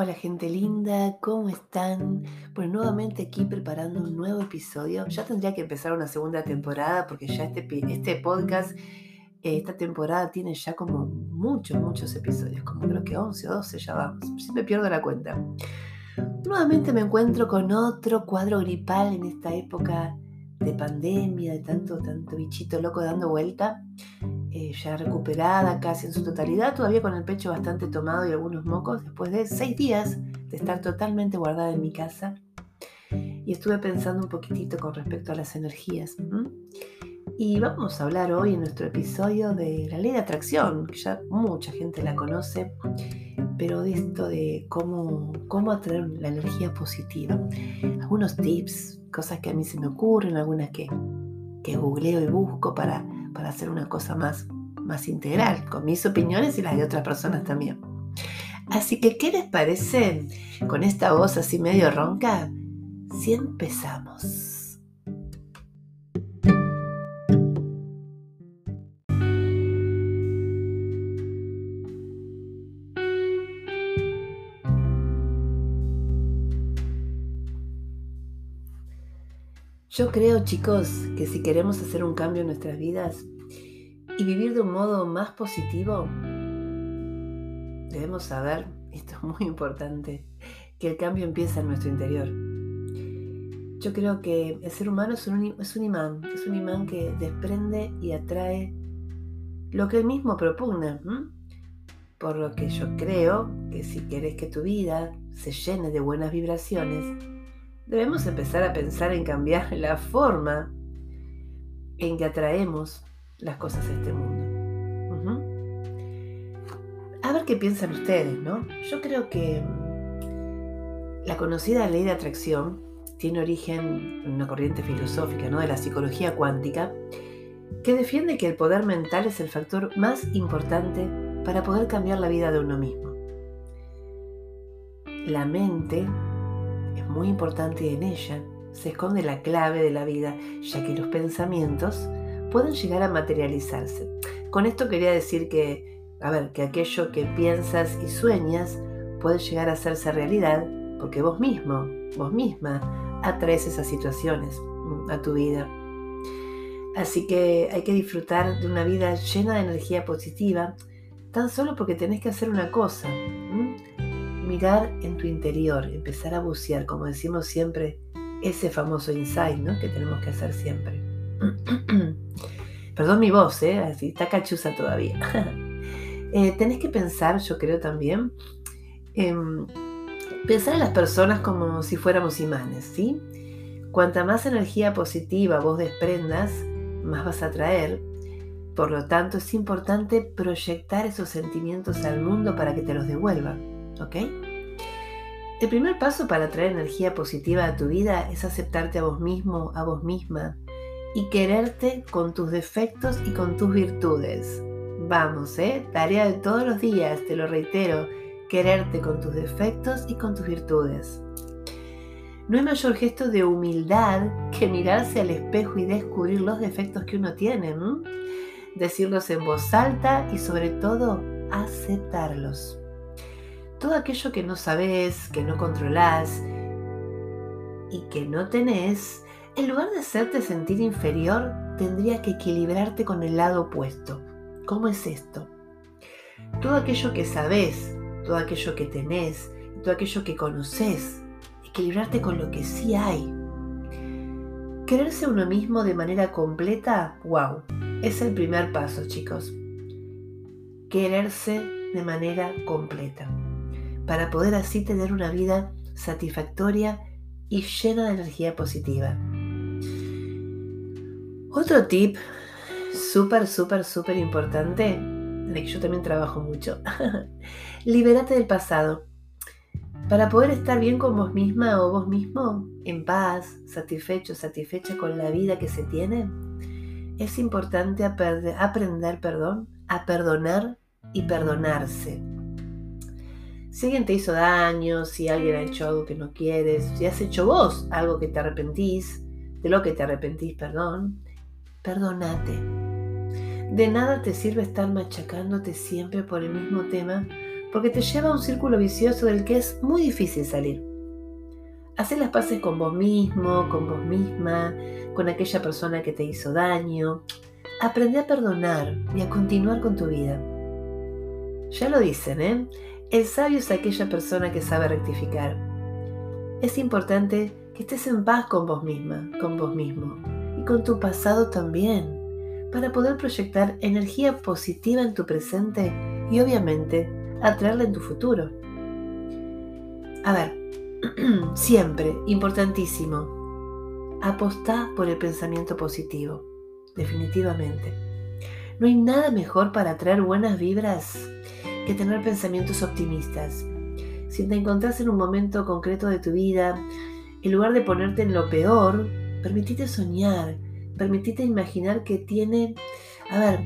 Hola gente linda, ¿cómo están? Pues nuevamente aquí preparando un nuevo episodio. Ya tendría que empezar una segunda temporada porque ya este, este podcast, esta temporada tiene ya como muchos, muchos episodios, como creo que 11 o 12 ya vamos. Siempre pierdo la cuenta. Nuevamente me encuentro con otro cuadro gripal en esta época de pandemia, de tanto, tanto bichito loco dando vuelta. Eh, ya recuperada casi en su totalidad, todavía con el pecho bastante tomado y algunos mocos, después de seis días de estar totalmente guardada en mi casa. Y estuve pensando un poquitito con respecto a las energías. Y vamos a hablar hoy en nuestro episodio de la ley de atracción, que ya mucha gente la conoce, pero de esto de cómo, cómo atraer la energía positiva. Algunos tips, cosas que a mí se me ocurren, algunas que, que googleo y busco para para hacer una cosa más, más integral, con mis opiniones y las de otras personas también. Así que, ¿qué les parece con esta voz así medio ronca? Si empezamos. Yo creo, chicos, que si queremos hacer un cambio en nuestras vidas y vivir de un modo más positivo, debemos saber, esto es muy importante, que el cambio empieza en nuestro interior. Yo creo que el ser humano es un, es un imán, es un imán que desprende y atrae lo que él mismo propugna. Por lo que yo creo que si quieres que tu vida se llene de buenas vibraciones, debemos empezar a pensar en cambiar la forma en que atraemos las cosas a este mundo. A ver qué piensan ustedes, ¿no? Yo creo que la conocida ley de atracción tiene origen en una corriente filosófica, ¿no? De la psicología cuántica, que defiende que el poder mental es el factor más importante para poder cambiar la vida de uno mismo. La mente muy importante y en ella se esconde la clave de la vida, ya que los pensamientos pueden llegar a materializarse. Con esto quería decir que, a ver, que aquello que piensas y sueñas puede llegar a hacerse realidad porque vos mismo, vos misma, atraes esas situaciones mm, a tu vida. Así que hay que disfrutar de una vida llena de energía positiva, tan solo porque tenés que hacer una cosa, mirar en tu interior, empezar a bucear, como decimos siempre, ese famoso insight ¿no? que tenemos que hacer siempre. Perdón mi voz, ¿eh? Así está cachuza todavía. eh, tenés que pensar, yo creo también, pensar en las personas como si fuéramos imanes, ¿sí? Cuanta más energía positiva vos desprendas, más vas a traer. Por lo tanto, es importante proyectar esos sentimientos al mundo para que te los devuelvan. ¿Ok? El primer paso para traer energía positiva a tu vida es aceptarte a vos mismo, a vos misma y quererte con tus defectos y con tus virtudes. Vamos, ¿eh? Tarea de todos los días, te lo reitero, quererte con tus defectos y con tus virtudes. No hay mayor gesto de humildad que mirarse al espejo y descubrir los defectos que uno tiene, decirlos en voz alta y sobre todo aceptarlos todo aquello que no sabes, que no controlás y que no tenés, en lugar de hacerte sentir inferior, tendría que equilibrarte con el lado opuesto. ¿Cómo es esto? Todo aquello que sabes, todo aquello que tenés, todo aquello que conoces, equilibrarte con lo que sí hay. Quererse uno mismo de manera completa, wow, es el primer paso, chicos. Quererse de manera completa para poder así tener una vida satisfactoria y llena de energía positiva. Otro tip súper, súper, súper importante, en el que yo también trabajo mucho, libérate del pasado. Para poder estar bien con vos misma o vos mismo, en paz, satisfecho, satisfecha con la vida que se tiene, es importante aprender perdón, a perdonar y perdonarse. Si alguien te hizo daño, si alguien ha hecho algo que no quieres, si has hecho vos algo que te arrepentís, de lo que te arrepentís, perdón, perdónate. De nada te sirve estar machacándote siempre por el mismo tema porque te lleva a un círculo vicioso del que es muy difícil salir. Hacer las paces con vos mismo, con vos misma, con aquella persona que te hizo daño. Aprende a perdonar y a continuar con tu vida. Ya lo dicen, ¿eh? El sabio es aquella persona que sabe rectificar. Es importante que estés en paz con vos misma, con vos mismo y con tu pasado también, para poder proyectar energía positiva en tu presente y obviamente atraerla en tu futuro. A ver, siempre, importantísimo, apostá por el pensamiento positivo, definitivamente. No hay nada mejor para atraer buenas vibras que tener pensamientos optimistas. Si te encontrás en un momento concreto de tu vida, en lugar de ponerte en lo peor, permitite soñar, permitite imaginar que tiene, a ver,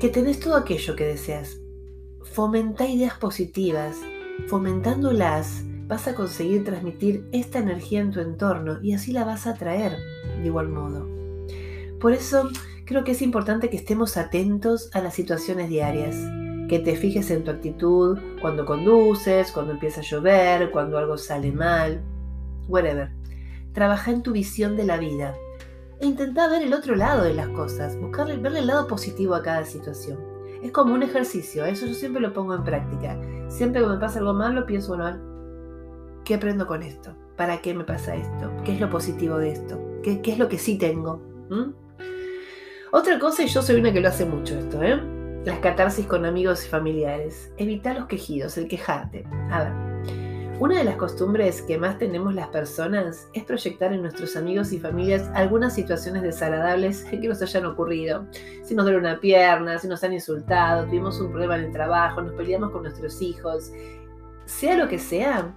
que tenés todo aquello que deseas. Fomenta ideas positivas. Fomentándolas vas a conseguir transmitir esta energía en tu entorno y así la vas a atraer de igual modo. Por eso creo que es importante que estemos atentos a las situaciones diarias, que te fijes en tu actitud cuando conduces, cuando empieza a llover, cuando algo sale mal, whatever. Trabaja en tu visión de la vida e intenta ver el otro lado de las cosas, buscarle, verle el lado positivo a cada situación. Es como un ejercicio, eso yo siempre lo pongo en práctica. Siempre que me pasa algo malo, pienso, bueno, ¿qué aprendo con esto? ¿Para qué me pasa esto? ¿Qué es lo positivo de esto? ¿Qué, es lo que sí tengo? ¿Mm? Otra cosa, y yo soy una que lo hace mucho esto, ¿eh? Las catarsis con amigos y familiares. Evita los quejidos, el quejarte. A ver, una de las costumbres que más tenemos las personas es proyectar en nuestros amigos y familias algunas situaciones desagradables que nos hayan ocurrido. Si nos duele una pierna, si nos han insultado, tuvimos un problema en el trabajo, nos peleamos con nuestros hijos, sea lo que sea,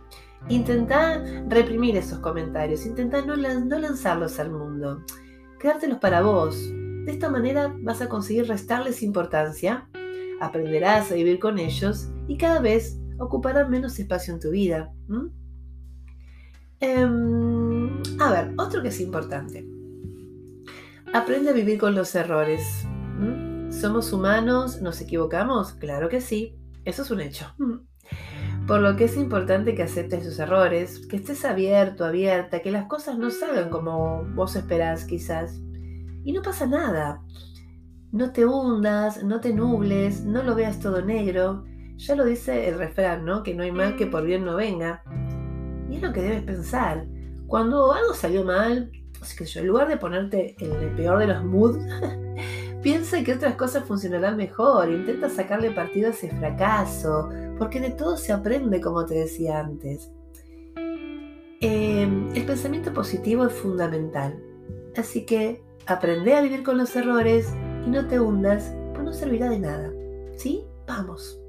intenta reprimir esos comentarios, intenta no, no lanzarlos al mundo, quedártelos para vos, de esta manera vas a conseguir restarles importancia, aprenderás a vivir con ellos y cada vez ocuparán menos espacio en tu vida. Em, a ver, otro que es importante. Aprende a vivir con los errores. ¿Somos humanos? ¿Nos equivocamos? Claro que sí. Eso es un hecho. Por lo que es importante que aceptes tus errores, que estés abierto, abierta, que las cosas no salgan como vos esperás quizás. Y no pasa nada. No te hundas, no te nubles, no lo veas todo negro. Ya lo dice el refrán, ¿no? Que no hay mal que por bien no venga. Y es lo que debes pensar. Cuando algo salió mal, que yo, en lugar de ponerte en el peor de los moods, piensa que otras cosas funcionarán mejor. Intenta sacarle partido a ese fracaso, porque de todo se aprende, como te decía antes. Em, el pensamiento positivo es fundamental. Así que Aprende a vivir con los errores y no te hundas, pues no servirá de nada. ¿Sí? Vamos.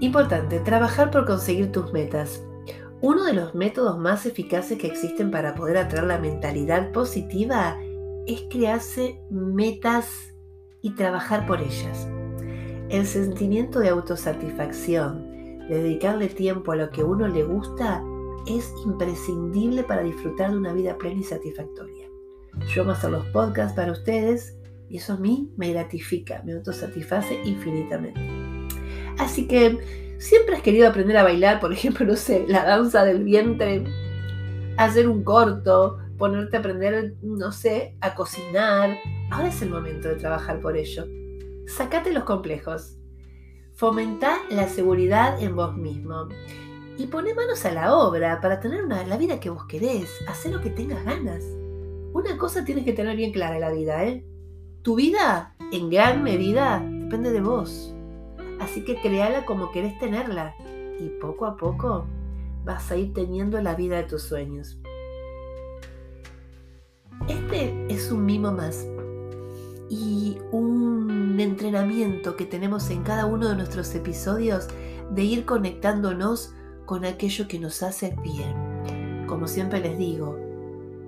Importante, trabajar por conseguir tus metas. Uno de los métodos más eficaces que existen para poder atraer la mentalidad positiva es crearse metas y trabajar por ellas. El sentimiento de autosatisfacción, de dedicarle tiempo a lo que uno le gusta, es imprescindible para disfrutar de una vida plena y satisfactoria. Yo amo hacer los podcasts para ustedes y eso a mí me gratifica, me autosatisface infinitamente. Así que siempre has querido aprender a bailar, por ejemplo, no sé, la danza del vientre, hacer un corto, ponerte a aprender, no sé, a cocinar. Ahora es el momento de trabajar por ello. Sacate los complejos. Fomenta la seguridad en vos mismo. Y pone manos a la obra para tener la vida que vos querés. Hacer lo que tengas ganas. Una cosa tienes que tener bien clara en la vida, ¿eh? Tu vida, en gran medida, depende de vos. Así que créala como querés tenerla. Y poco a poco vas a ir teniendo la vida de tus sueños. Este es un mimo más y un entrenamiento que tenemos en cada uno de nuestros episodios de ir conectándonos con aquello que nos hace bien. Como siempre les digo,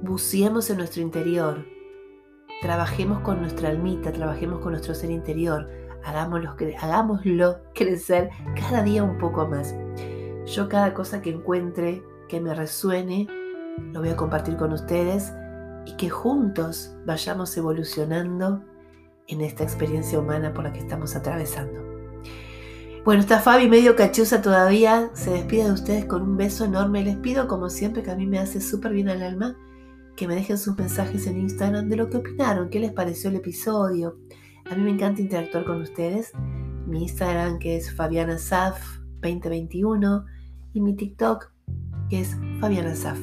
buceemos en nuestro interior, trabajemos con nuestra almita, trabajemos con nuestro ser interior, hagámoslo, hagámoslo crecer cada día un poco más. Yo cada cosa que encuentre que me resuene, lo voy a compartir con ustedes y que juntos vayamos evolucionando en esta experiencia humana por la que estamos atravesando. Bueno, está Fabi medio cachuza todavía. Se despide de ustedes con un beso enorme. Les pido, como siempre, que a mí me hace súper bien al alma, que me dejen sus mensajes en Instagram de lo que opinaron, qué les pareció el episodio. A mí me encanta interactuar con ustedes. Mi Instagram, que es Fabiana Saf 2021, y mi TikTok, que es Fabiana Saf.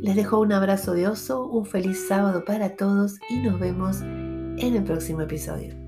Les dejo un abrazo de oso, un feliz sábado para todos y nos vemos en el próximo episodio.